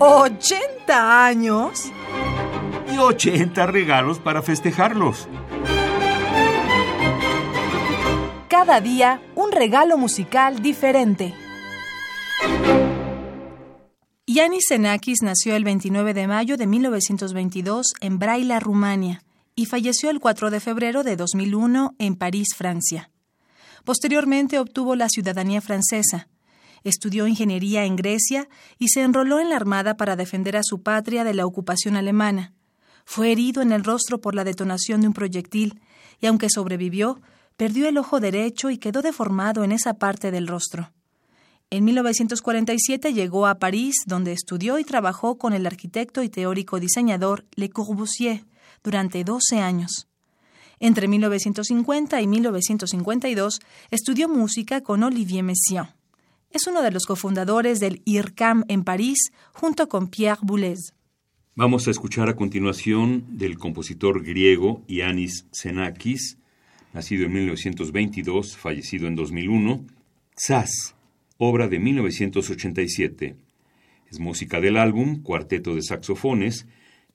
¿80 años? Y 80 regalos para festejarlos. Cada día un regalo musical diferente. Yanis Xenakis nació el 29 de mayo de 1922 en Braila, Rumania, y falleció el 4 de febrero de 2001 en París, Francia. Posteriormente obtuvo la ciudadanía francesa. Estudió ingeniería en Grecia y se enroló en la Armada para defender a su patria de la ocupación alemana. Fue herido en el rostro por la detonación de un proyectil y aunque sobrevivió, perdió el ojo derecho y quedó deformado en esa parte del rostro. En 1947 llegó a París, donde estudió y trabajó con el arquitecto y teórico diseñador Le Corbusier durante 12 años. Entre 1950 y 1952 estudió música con Olivier Messiaen. Es uno de los cofundadores del IRCAM en París, junto con Pierre Boulez. Vamos a escuchar a continuación del compositor griego Yanis Xenakis, nacido en 1922, fallecido en 2001, Tsas, obra de 1987. Es música del álbum Cuarteto de Saxofones,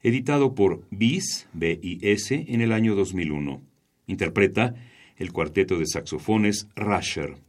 editado por BIS, BIS, en el año 2001. Interpreta el Cuarteto de Saxofones Rasher.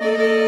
Música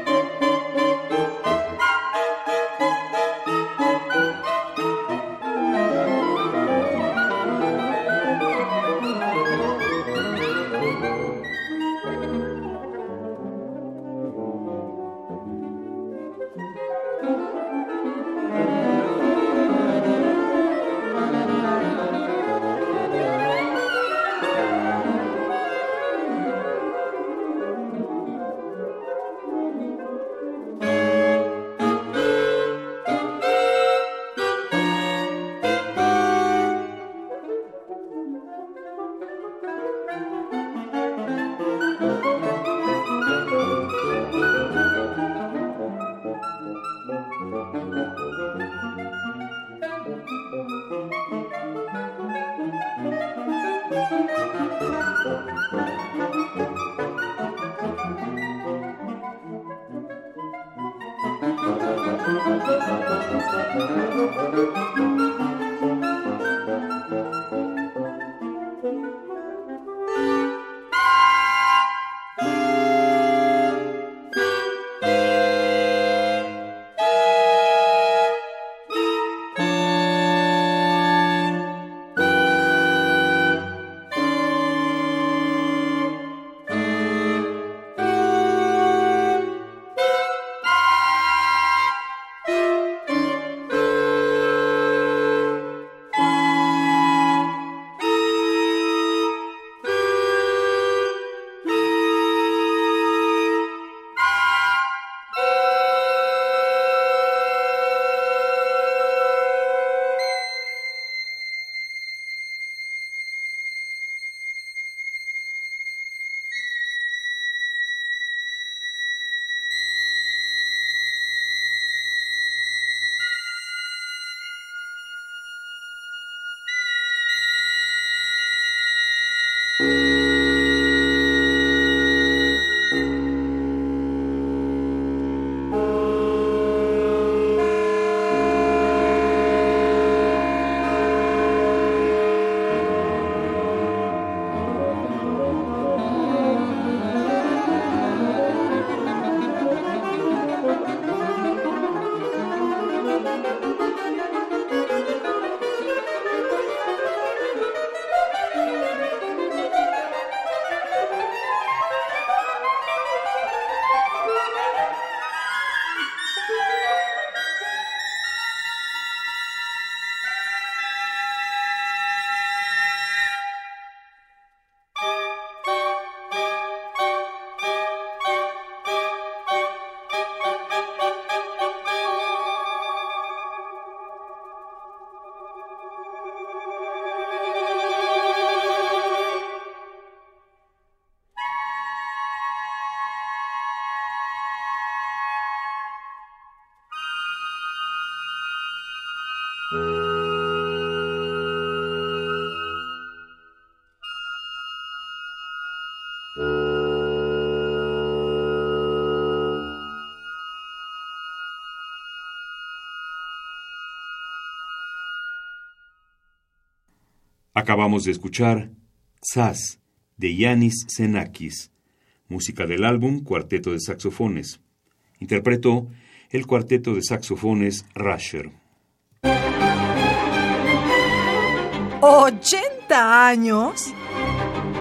Acabamos de escuchar Xas de Yanis Xenakis, música del álbum Cuarteto de Saxofones. Interpretó el cuarteto de saxofones Rasher. 80 años